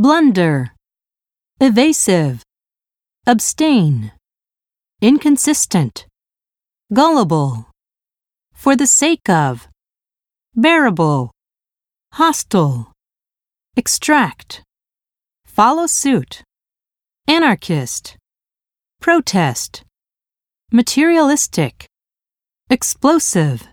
blunder, evasive, abstain, inconsistent, gullible, for the sake of, bearable, hostile, extract, follow suit, anarchist, protest, materialistic, explosive.